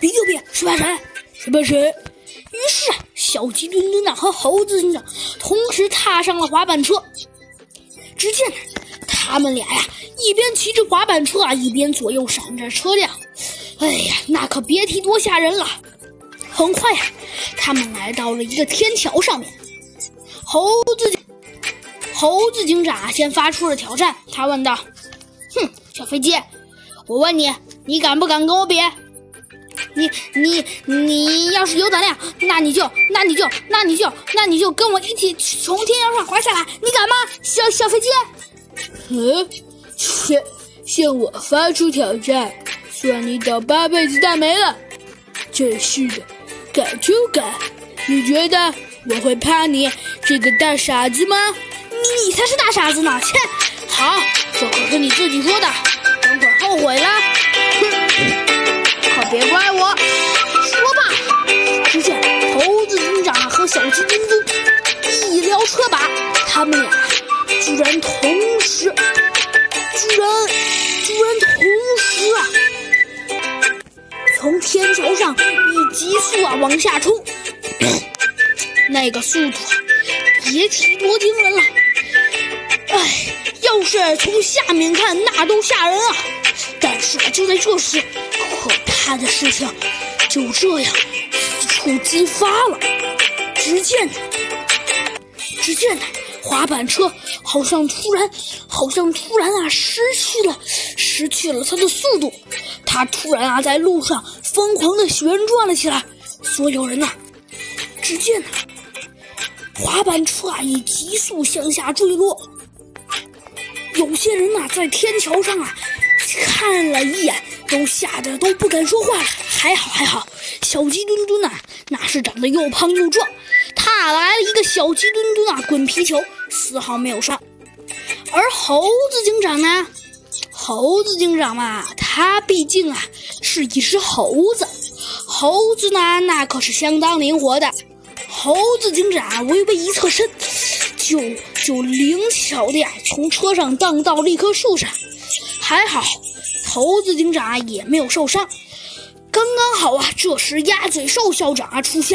别就别，十八神，十八神。于是，小鸡墩墩呐和猴子警长同时踏上了滑板车。只见他们俩呀，一边骑着滑板车啊，一边左右闪着车辆。哎呀，那可别提多吓人了。很快呀，他们来到了一个天桥上面。猴子，猴子警长先发出了挑战，他问道：“哼，小飞机，我问你，你敢不敢跟我比？你你你要是有胆量，那你就那你就那你就那你就跟我一起从天桥上滑下来，你敢吗？小小飞机？嗯，向向我发出挑战，算你倒八辈子大霉了！真是的，敢就敢！你觉得我会怕你这个大傻子吗？你你才是大傻子呢！切，好，这可是你自己说的，等会儿后悔了，一撩车把，他们俩居然同时，居然居然同时啊，从天桥上以急速啊往下冲，那个速度啊，别提多惊人了。哎，要是从下面看，那都吓人啊！但是啊，就在这时，可怕的事情就这样一触即发了。只见，只见呢，滑板车好像突然，好像突然啊，失去了，失去了它的速度。它突然啊，在路上疯狂的旋转了起来。所有人呐，只见呢，滑板车啊，以急速向下坠落。有些人呐、在天桥上啊看了一眼，都吓得都不敢说话了。还好还好，小鸡墩墩呐、那是长得又胖又壮，他小鸡墩墩啊滚皮球，丝毫没有伤。而猴子警长呢，猴子警长嘛，他毕竟啊是一只猴子，猴子呢那可是相当灵活的。猴子警长微微一侧身，就就灵巧的呀从车上荡到了一棵树上，还好猴子警长也没有受伤。刚刚好啊，这时鸭嘴兽校长啊出现。